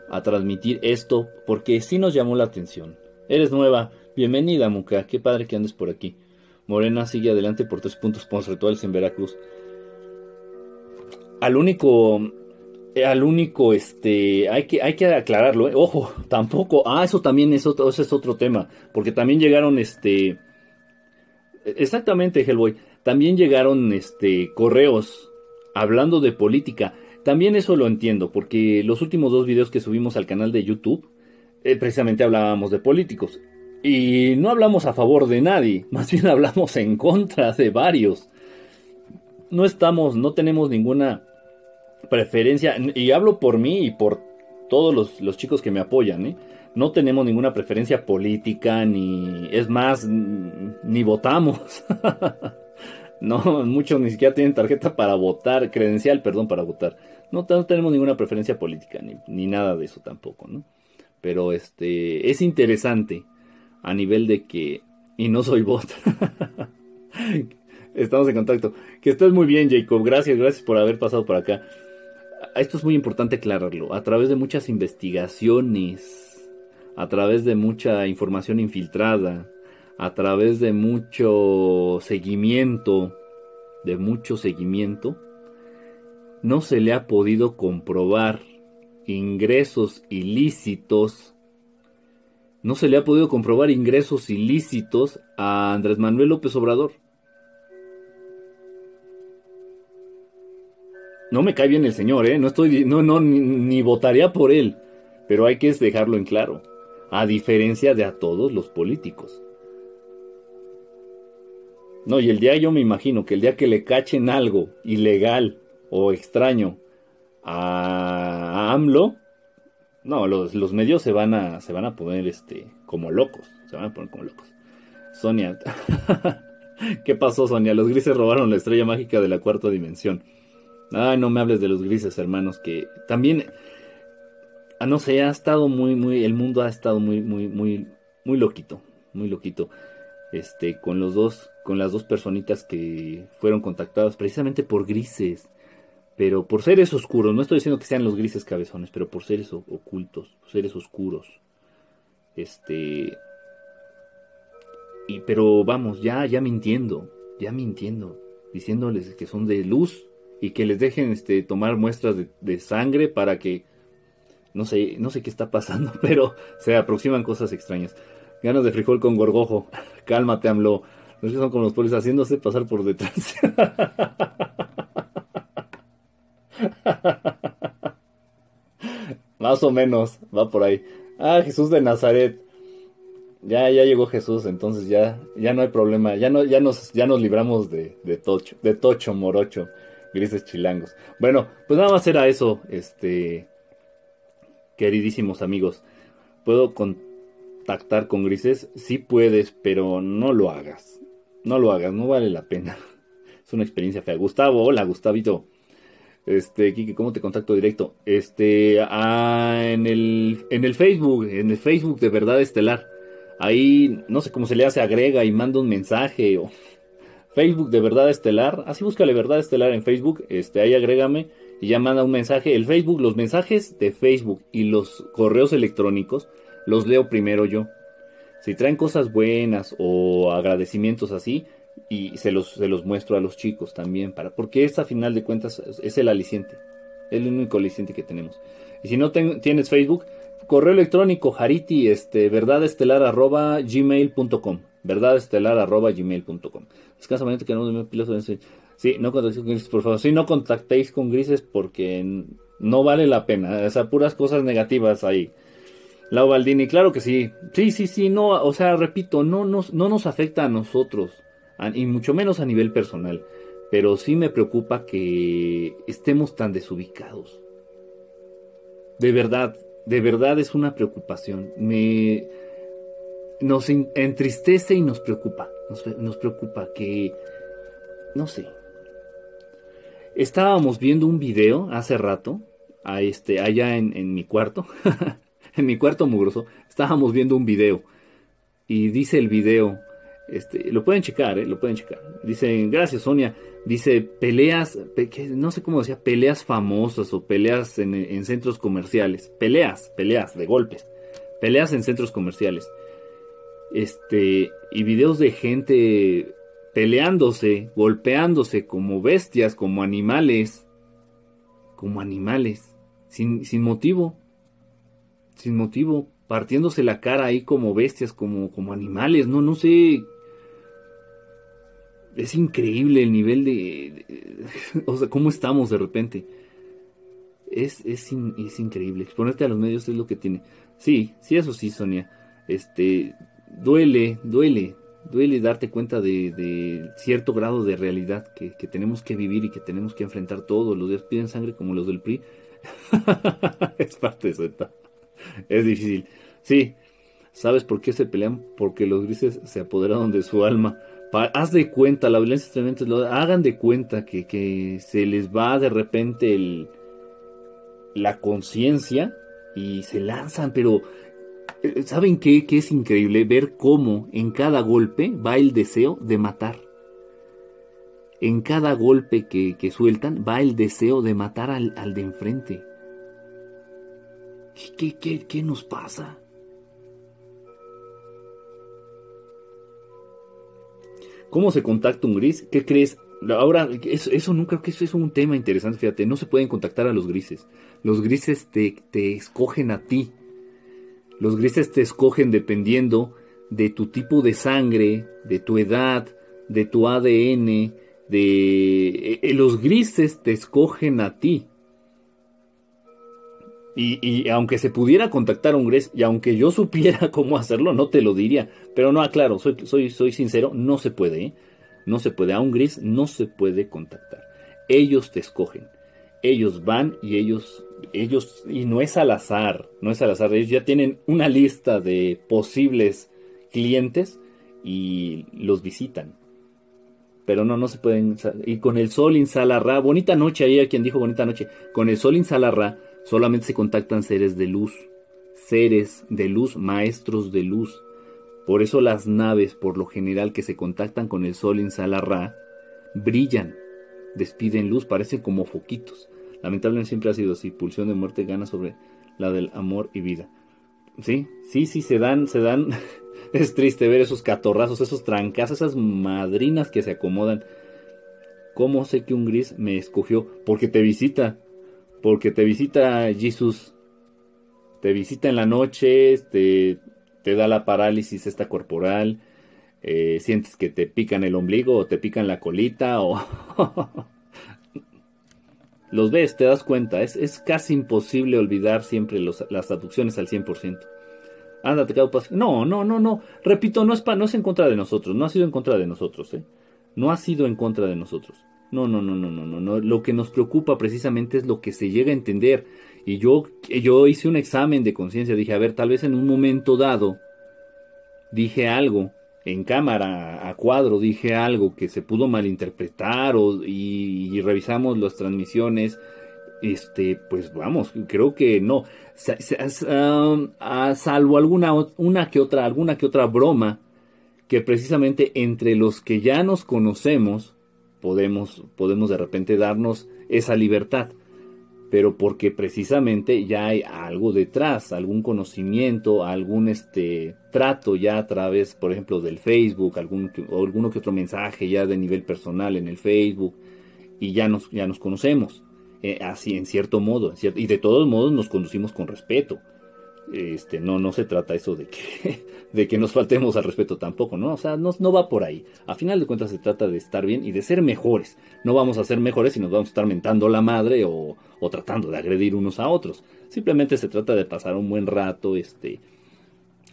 a transmitir esto porque sí nos llamó la atención. Eres nueva, bienvenida Muka, qué padre que andes por aquí. Morena sigue adelante por tres puntos rituales en Veracruz. Al único al único, este, hay que, hay que aclararlo, ¿eh? ojo, tampoco, ah, eso también es otro, es otro tema, porque también llegaron, este, exactamente, Hellboy, también llegaron, este, correos hablando de política, también eso lo entiendo, porque los últimos dos videos que subimos al canal de YouTube, eh, precisamente hablábamos de políticos, y no hablamos a favor de nadie, más bien hablamos en contra de varios, no estamos, no tenemos ninguna preferencia, y hablo por mí y por todos los, chicos que me apoyan, ¿eh? no tenemos ninguna preferencia política, ni es más, ni votamos. no, muchos ni siquiera tienen tarjeta para votar, credencial, perdón, para votar. No, tenemos ninguna preferencia política, ni, ni, nada de eso tampoco, ¿no? Pero este, es interesante a nivel de que, y no soy bot. Estamos en contacto. Que estés muy bien, Jacob. Gracias, gracias por haber pasado por acá esto es muy importante aclararlo, a través de muchas investigaciones, a través de mucha información infiltrada, a través de mucho seguimiento, de mucho seguimiento, no se le ha podido comprobar ingresos ilícitos, no se le ha podido comprobar ingresos ilícitos a Andrés Manuel López Obrador. No me cae bien el señor, ¿eh? No estoy, no, no, ni, votaría por él, pero hay que dejarlo en claro, a diferencia de a todos los políticos. No, y el día yo me imagino que el día que le cachen algo ilegal o extraño a, AMLO, no, los, los, medios se van a se van a poner este como locos, se van a poner como locos. Sonia, ¿qué pasó Sonia? Los grises robaron la estrella mágica de la cuarta dimensión. Ay, no me hables de los grises, hermanos, que también ah, no sé, ha estado muy muy el mundo ha estado muy muy muy muy loquito, muy loquito. Este con los dos con las dos personitas que fueron contactadas precisamente por grises pero por seres oscuros, no estoy diciendo que sean los grises cabezones, pero por seres ocultos, seres oscuros. Este y pero vamos, ya ya mintiendo, ya mintiendo, diciéndoles que son de luz y que les dejen este tomar muestras de, sangre para que no sé, no sé qué está pasando, pero se aproximan cosas extrañas. Ganas de frijol con gorgojo. Cálmate, AMLO. Los que son como los policías haciéndose pasar por detrás. Más o menos, va por ahí. Ah, Jesús de Nazaret. Ya, ya llegó Jesús, entonces ya, ya no hay problema. Ya no, ya nos, ya nos libramos de, de tocho, de tocho, morocho, grises chilangos. Bueno, pues nada más era eso, este, queridísimos amigos. ¿Puedo contactar con grises? Sí puedes, pero no lo hagas. No lo hagas, no vale la pena. Es una experiencia fea. Gustavo, hola, Gustavito. Este, Kiki, ¿cómo te contacto directo? Este, ah, en, el, en el Facebook, en el Facebook de Verdad Estelar. Ahí, no sé cómo se le hace, agrega y manda un mensaje. O Facebook de Verdad Estelar. Así búscale Verdad Estelar en Facebook. Este, ahí agrégame y ya manda un mensaje. El Facebook, los mensajes de Facebook y los correos electrónicos los leo primero yo. Si traen cosas buenas o agradecimientos así, y se los, se los muestro a los chicos también, para, porque esta final de cuentas es el aliciente, es el único aliciente que tenemos. Y si no tienes Facebook, correo electrónico jariti, este, verdadestelar arroba gmail.com, verdadestelar arroba gmail.com. Descansa que no me piloto Sí, no contactéis con grises, por favor. Sí, no contactéis con grises porque no vale la pena. O sea, puras cosas negativas ahí. Lau Baldini, claro que sí. Sí, sí, sí, no, o sea, repito, no nos, no nos afecta a nosotros y mucho menos a nivel personal, pero sí me preocupa que estemos tan desubicados. De verdad, de verdad es una preocupación. Me nos entristece y nos preocupa. Nos, preocupa que no sé. Estábamos viendo un video hace rato, a este, allá en, mi cuarto, en mi cuarto mugroso, estábamos viendo un video. Y dice el video, este, lo pueden checar, ¿eh? lo pueden checar. Dicen, gracias Sonia. Dice, peleas, no sé cómo decía, peleas famosas o peleas en, centros comerciales. Peleas, peleas de golpes. Peleas en centros comerciales. Este, y videos de gente peleándose, golpeándose como bestias, como animales. Como animales. Sin, sin motivo. Sin motivo. Partiéndose la cara ahí como bestias, como, como animales. No, no sé es increíble el nivel de, O sea, cómo estamos de repente. Es, es, es, increíble. Exponerte a los medios es lo que tiene. Sí, sí, eso sí, Sonia. Este. Duele, duele. Duele darte cuenta de, cierto grado de realidad que, tenemos que vivir y que tenemos que enfrentar todos. Los días piden sangre como los del PRI. es parte de eso. Es difícil. Sí. ¿Sabes por qué se pelean? Porque los grises se apoderaron de su alma haz de cuenta, la violencia extremadamente lo hagan de cuenta que, se les va de repente el, la conciencia y se lanzan, pero eh, ¿Saben qué? Que es increíble ver cómo en cada golpe va el deseo de matar. En cada golpe que, que sueltan va el deseo de matar al, al de enfrente. ¿Qué, qué, qué nos pasa? ¿Cómo se contacta un gris? ¿Qué crees? Ahora, eso, eso no creo que eso es un tema interesante, fíjate, no se pueden contactar a los grises. Los grises te, te escogen a ti los grises te escogen dependiendo de tu tipo de sangre, de tu edad, de tu ADN, de... Eh, eh, los grises te escogen a ti. Y, aunque se pudiera contactar a un gris, y aunque yo supiera cómo hacerlo, no te lo diría. Pero no, aclaro, soy, soy, soy sincero, no se puede. ¿eh? No se puede. A un gris no se puede contactar. Ellos te escogen. Ellos van y ellos, ellos, y no es al azar, no es al azar. Ellos ya tienen una lista de posibles clientes y los visitan. Pero no, no se pueden. Y con el sol insalarra, bonita noche, ahí a quien dijo bonita noche. Con el sol insalarra solamente se contactan seres de luz. Seres de luz, maestros de luz. Por eso las naves, por lo general, que se contactan con el sol insalarra, brillan, despiden luz, parecen como foquitos. Lamentablemente siempre ha sido así. Pulsión de muerte gana sobre la del amor y vida. Sí, sí, sí, se dan, se dan es triste ver esos catorrazos, esos trancas, esas madrinas que se acomodan. ¿Cómo sé que un gris me escogió? Porque te visita. Porque te visita Jesús. Te visita en la noche, te, te da la parálisis esta corporal. Eh, sientes que te pican el ombligo o te pican la colita o... los ves, te das cuenta. Es, es casi imposible olvidar siempre las aducciones al 100%. Ándate, No, no, no, no. Repito, no es, pa, no es en contra de nosotros. No ha sido en contra de nosotros, ¿eh? No ha sido en contra de nosotros. No, no, no, no, no, no, no. Lo que nos preocupa precisamente es lo que se llega a entender. Y yo, yo hice un examen de conciencia. Dije, a ver, tal vez en un momento dado dije algo en cámara, a cuadro, dije algo que se pudo malinterpretar o, y revisamos las transmisiones este, pues vamos, creo que no. salvo alguna una que otra, alguna que otra broma, que precisamente entre los que ya nos conocemos, podemos, podemos de repente darnos esa libertad. Pero porque precisamente ya hay algo detrás, algún conocimiento, algún este trato ya a través, por ejemplo, del Facebook, algún o alguno que otro mensaje ya de nivel personal en el Facebook, y ya nos, ya nos conocemos. Eh, así en cierto modo, y de todos modos nos conducimos con respeto. Este, no, no se trata eso de que, de que nos faltemos al respeto tampoco, ¿no? O sea, no, no va por ahí. A final de cuentas se trata de estar bien y de ser mejores. No vamos a ser mejores si nos vamos a estar mentando la madre o, tratando de agredir unos a otros. Simplemente se trata de pasar un buen rato, este,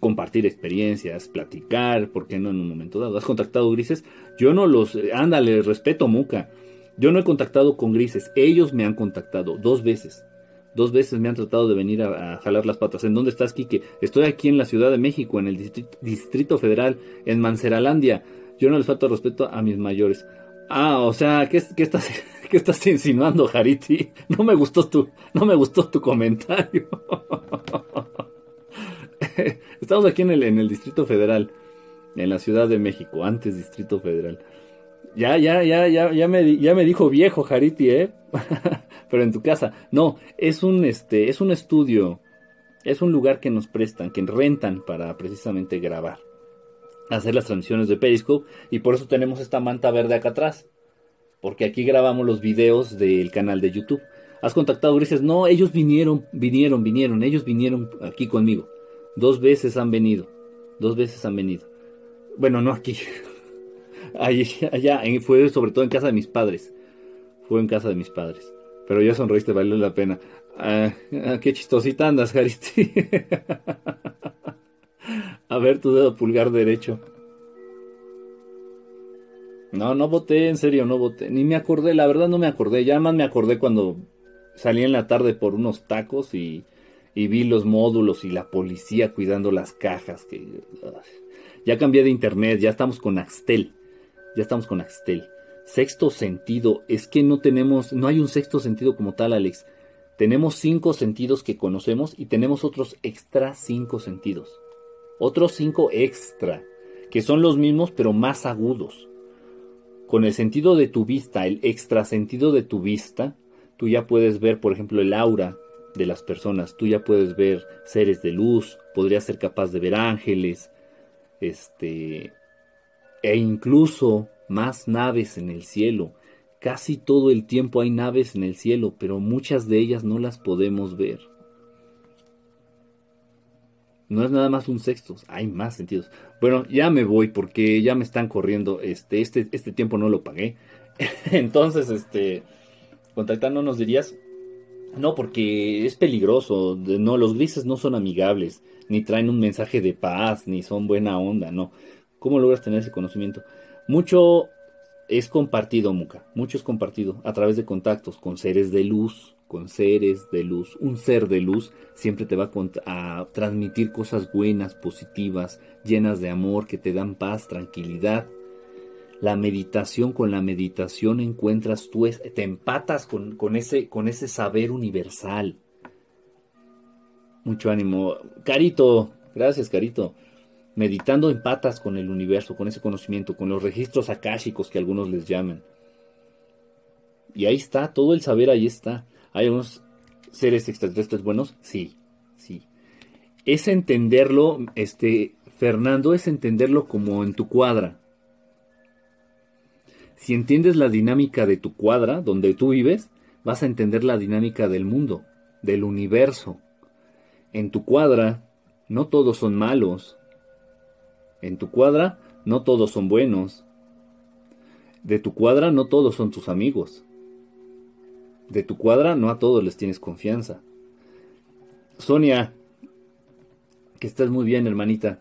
compartir experiencias, platicar, ¿por qué no en un momento dado? ¿Has contactado grises? Yo no los, ándale, respeto Muca. Yo no he contactado con grises, ellos me han contactado dos veces. Dos veces me han tratado de venir a, jalar las patas. ¿En dónde estás, Quique? Estoy aquí en la Ciudad de México, en el Distrito, Federal, en Manceralandia. Yo no les falto respeto a mis mayores. Ah, o sea, ¿qué, estás, ¿qué estás insinuando, Jariti? No me gustó tu, no me gustó tu comentario. Estamos aquí en el, en el Distrito Federal, en la Ciudad de México, antes Distrito Federal. Ya, ya, ya, ya, ya me, ya me dijo viejo Jariti, ¿eh? Pero en tu casa. No, es un, este, es un estudio. Es un lugar que nos prestan, que rentan para precisamente grabar. Hacer las transmisiones de Periscope. Y por eso tenemos esta manta verde acá atrás. Porque aquí grabamos los videos del canal de YouTube. ¿Has contactado Grises? No, ellos vinieron, vinieron, vinieron. Ellos vinieron aquí conmigo. Dos veces han venido. Dos veces han venido. Bueno, no aquí. allá, fue sobre todo en casa de mis padres. Fue en casa de mis padres. Pero ya sonreíste, valió la pena. Ah, ah, qué chistosita andas, Jaristi. A ver tu dedo pulgar derecho. No, no voté, en serio, no voté. Ni me acordé, la verdad no me acordé. Ya más me acordé cuando salí en la tarde por unos tacos y, y vi los módulos y la policía cuidando las cajas. Que, ya cambié de internet, ya estamos con Axtel. Ya estamos con Axtel. Sexto sentido. Es que no tenemos, no hay un sexto sentido como tal, Alex. Tenemos cinco sentidos que conocemos y tenemos otros extra cinco sentidos. Otros cinco extra, que son los mismos pero más agudos. Con el sentido de tu vista, el extra sentido de tu vista, tú ya puedes ver, por ejemplo, el aura de las personas, tú ya puedes ver seres de luz, podrías ser capaz de ver ángeles, este, e incluso más naves en el cielo. Casi todo el tiempo hay naves en el cielo, pero muchas de ellas no las podemos ver. No es nada más un sexto, hay más sentidos. Bueno, ya me voy porque ya me están corriendo. Este, este, este tiempo no lo pagué. Entonces, este, contactándonos dirías, no, porque es peligroso. No, los grises no son amigables, ni traen un mensaje de paz, ni son buena onda, no. ¿Cómo logras tener ese conocimiento? Mucho es compartido, Muca, mucho es compartido a través de contactos con seres de luz, con seres de luz. Un ser de luz siempre te va a, transmitir cosas buenas, positivas, llenas de amor, que te dan paz, tranquilidad. La meditación, con la meditación encuentras tú, te empatas con, ese, con ese saber universal. Mucho ánimo. Carito, gracias Carito. Meditando empatas con el universo, con ese conocimiento, con los registros akáshicos que algunos les llaman. Y ahí está, todo el saber ahí está. ¿Hay unos seres extraterrestres buenos? Sí, sí. Es entenderlo, este, Fernando, es entenderlo como en tu cuadra. Si entiendes la dinámica de tu cuadra, donde tú vives, vas a entender la dinámica del mundo, del universo. En tu cuadra, no todos son malos. En tu cuadra, no todos son buenos. De tu cuadra, no todos son tus amigos de tu cuadra, no a todos les tienes confianza. Sonia, que estás muy bien, hermanita.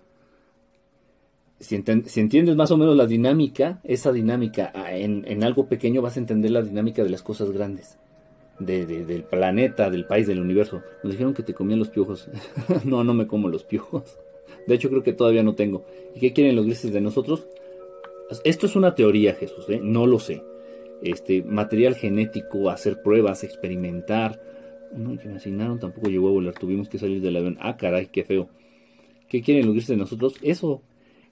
Si, entiendes más o menos la dinámica, esa dinámica ah, en, algo pequeño vas a entender la dinámica de las cosas grandes. del planeta, del país, del universo. Nos dijeron que te comían los piojos. no, no me como los piojos. De hecho, creo que todavía no tengo. ¿Y qué quieren los grises de nosotros? Esto es una teoría, Jesús, ¿eh? no lo sé este, material genético, hacer pruebas, experimentar. Uno que me asignaron tampoco llegó a volar, tuvimos que salir del avión. Ah, caray, qué feo. ¿Qué quieren los grises de nosotros? Eso,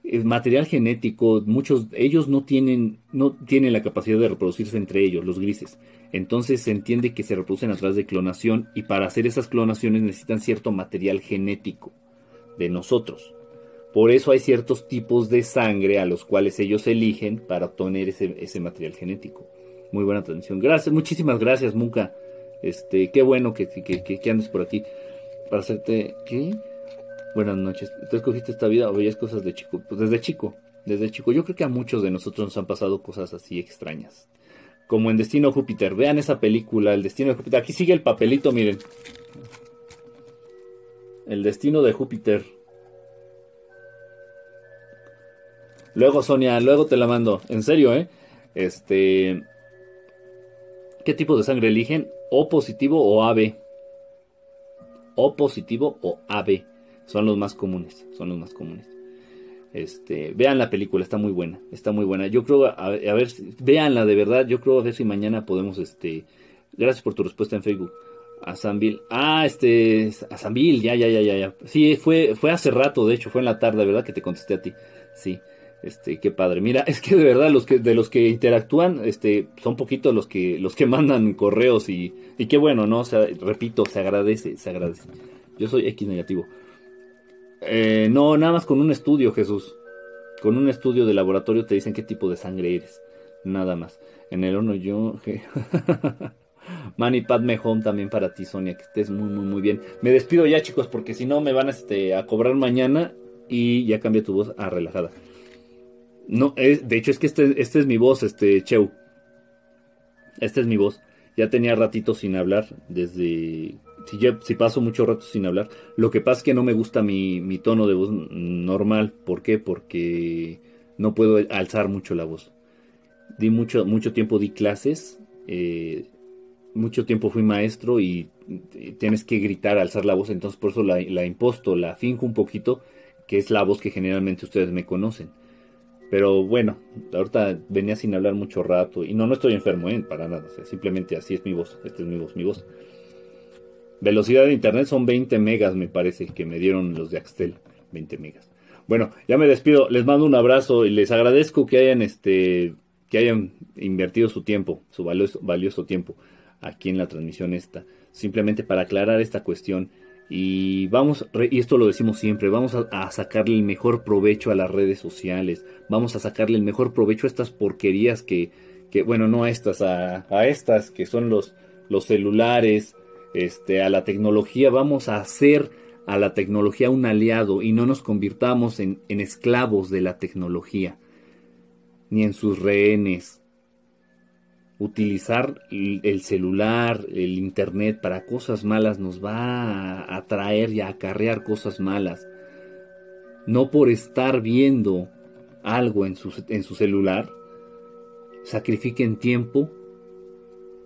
es material genético, muchos, ellos no tienen, no tienen la capacidad de reproducirse entre ellos, los grises. Entonces se entiende que se reproducen a través de clonación y para hacer esas clonaciones necesitan cierto material genético de nosotros. Por eso hay ciertos tipos de sangre a los cuales ellos eligen para obtener ese, ese material genético. Muy buena transmisión. Gracias, muchísimas gracias, Muka. Este, qué bueno que, que, andes por aquí. Para hacerte. ¿Qué? Buenas noches. ¿Tú escogiste esta vida o veías cosas de chico? Pues desde chico. Desde chico. Yo creo que a muchos de nosotros nos han pasado cosas así extrañas. Como en Destino Júpiter. Vean esa película, El Destino de Júpiter. Aquí sigue el papelito, miren. El Destino de Júpiter. Luego, Sonia, luego te la mando. En serio, ¿eh? Este. ¿Qué tipo de sangre eligen? O positivo o AB. O positivo o AB. Son los más comunes. Son los más comunes. Este, vean la película, está muy buena, está muy buena. Yo creo, a, ver, véanla de verdad. Yo creo a ver si mañana podemos, este, gracias por tu respuesta en Facebook. A Sanville. Ah, este, a Sanville, ya, ya, ya, ya, ya. Sí, fue, fue hace rato, de hecho, fue en la tarde, ¿verdad? Que te contesté a ti. Sí. Este, qué padre. Mira, es que de verdad los que de los que interactúan, este, son poquitos los que los que mandan correos y, y qué bueno, ¿no? O sea, repito, se agradece, se agradece. Yo soy X negativo. Eh, no, nada más con un estudio, Jesús. Con un estudio de laboratorio te dicen qué tipo de sangre eres. Nada más. En el horno yo. Manny Padme Home también para ti, Sonia. Que estés muy, muy, muy bien. Me despido ya, chicos, porque si no me van este, a cobrar mañana. Y ya cambia tu voz a relajada. No, de hecho es que este, este es mi voz, este Cheu. Esta es mi voz. Ya tenía ratito sin hablar, desde... Si, si paso mucho rato sin hablar. Lo que pasa es que no me gusta mi, mi tono de voz normal. ¿Por qué? Porque no puedo alzar mucho la voz. Di mucho, mucho tiempo di clases. Eh, mucho tiempo fui maestro y tienes que gritar, alzar la voz. Entonces por eso la, la imposto, la finjo un poquito, que es la voz que generalmente ustedes me conocen. Pero bueno, ahorita venía sin hablar mucho rato. Y no, no estoy enfermo, ¿eh? Para nada. simplemente así es mi voz. Esta es mi voz, mi voz. Velocidad de internet son 20 megas, me parece, que me dieron los de Axtel. 20 megas. Bueno, ya me despido. Les mando un abrazo y les agradezco que hayan, este, que hayan invertido su tiempo, su valioso, valioso tiempo aquí en la transmisión esta. Simplemente para aclarar esta cuestión Y vamos, y esto lo decimos siempre, vamos a, sacarle el mejor provecho a las redes sociales, vamos a sacarle el mejor provecho a estas porquerías que, que bueno, no a estas, a, a estas que son los, los celulares, este, a la tecnología, vamos a hacer a la tecnología un aliado y no nos convirtamos en, en esclavos de la tecnología, ni en sus rehenes, utilizar el celular, el internet para cosas malas nos va a atraer y a acarrear cosas malas. No por estar viendo algo en su, en su celular, sacrifiquen tiempo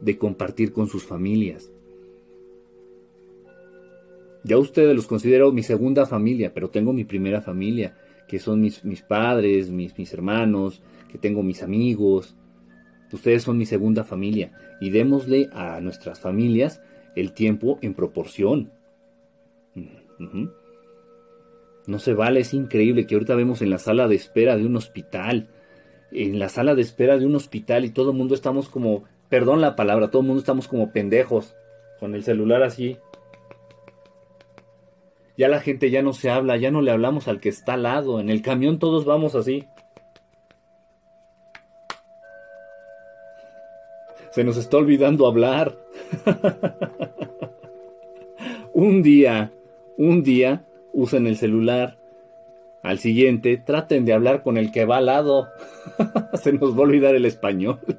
de compartir con sus familias. Ya ustedes los considero mi segunda familia, pero tengo mi primera familia, que son mis, mis padres, mis, mis hermanos, que tengo mis amigos, Ustedes son mi segunda familia y démosle a nuestras familias el tiempo en proporción. No se vale, es increíble que ahorita vemos en la sala de espera de un hospital, en la sala de espera de un hospital y todo el mundo estamos como, perdón la palabra, todo el mundo estamos como pendejos, con el celular así. Ya la gente ya no se habla, ya no le hablamos al que está al lado, en el camión todos vamos así. Se nos está olvidando hablar. un día, un día, usen el celular. Al siguiente, traten de hablar con el que va al lado. Se nos va a olvidar el español.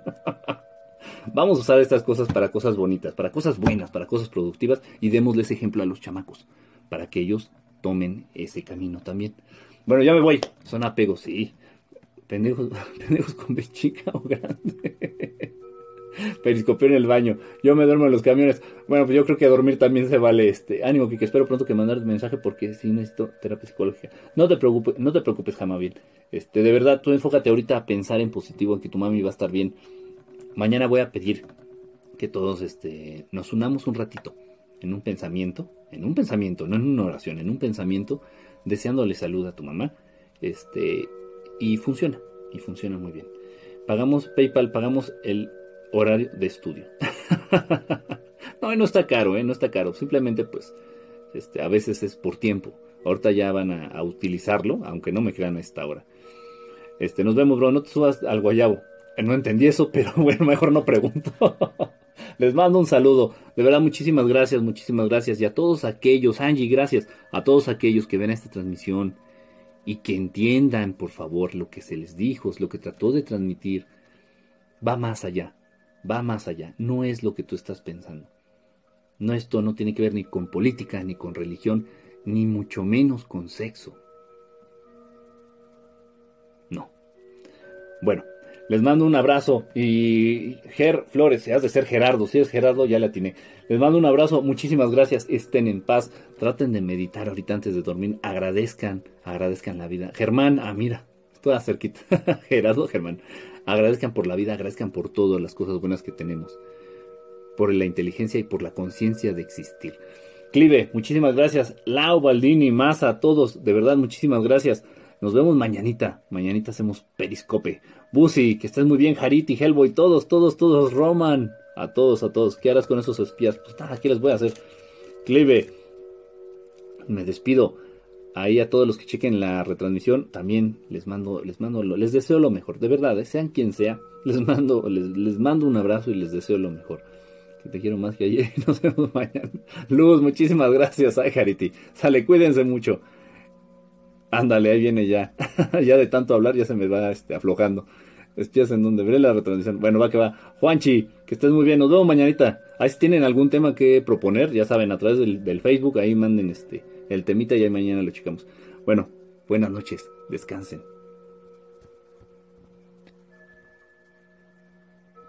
Vamos a usar estas cosas para cosas bonitas, para cosas buenas, para cosas productivas y démosles ejemplo a los chamacos, para que ellos tomen ese camino también. Bueno, ya me voy. Son apegos, sí. Pendejos, con chica o grande. Periscopio en el baño. Yo me duermo en los camiones. Bueno, pues yo creo que dormir también se vale. Este, ánimo, que espero pronto que mandar mensaje porque sí necesito terapia psicológica. No te preocupes, no te preocupes, bien. Este, de verdad, tú enfócate ahorita a pensar en positivo, en que tu mami va a estar bien. Mañana voy a pedir que todos este, nos unamos un ratito en un pensamiento, en un pensamiento, no en una oración, en un pensamiento, deseándole salud a tu mamá. Este, y funciona, y funciona muy bien. Pagamos PayPal, pagamos el horario de estudio. no, no está caro, ¿eh? No está caro. Simplemente, pues, este, a veces es por tiempo. Ahorita ya van a, utilizarlo, aunque no me crean a esta hora. Este, nos vemos, bro. No te subas al guayabo. Eh, no entendí eso, pero bueno, mejor no pregunto. Les mando un saludo. De verdad, muchísimas gracias, muchísimas gracias. Y a todos aquellos, Angie, gracias. A todos aquellos que ven esta transmisión y que entiendan, por favor, lo que se les dijo, lo que trató de transmitir. Va más allá va más allá, no es lo que tú estás pensando. No esto no tiene que ver ni con política, ni con religión, ni mucho menos con sexo. No. Bueno, les mando un abrazo y Ger Flores, has de ser Gerardo, si es Gerardo ya la tiene. Les mando un abrazo, muchísimas gracias, estén en paz, traten de meditar ahorita antes de dormir, agradezcan, agradezcan la vida. Germán, ah mira, estoy cerquita. Gerardo, Germán, Agradezcan por la vida, agradezcan por todas las cosas buenas que tenemos, por la inteligencia y por la conciencia de existir. Clive, muchísimas gracias. Lau, Baldini, Masa, a todos, de verdad, muchísimas gracias. Nos vemos mañanita. Mañanita hacemos periscope. Busi, que estés muy bien. Hariti, Hellboy, todos, todos, todos. Roman, a todos, a todos. ¿Qué harás con esos espías? Pues nada, ¿qué les voy a hacer? Clive, me despido ahí a todos los que chequen la retransmisión, también les mando, les mando, les deseo lo mejor, de verdad, eh, sean quien sea, les mando, les, mando un abrazo y les deseo lo mejor. Te quiero más que ayer nos vemos mañana. Luz, muchísimas gracias, ay Harity. Sale, cuídense mucho. Ándale, ahí viene ya. ya de tanto hablar ya se me va este, aflojando. Espías en donde veré la retransmisión. Bueno, va que va. Juanchi, que estés muy bien. Nos vemos mañanita. Ahí si tienen algún tema que proponer, ya saben, a través del Facebook, ahí manden este el temita y mañana lo checamos. Bueno, buenas noches, descansen.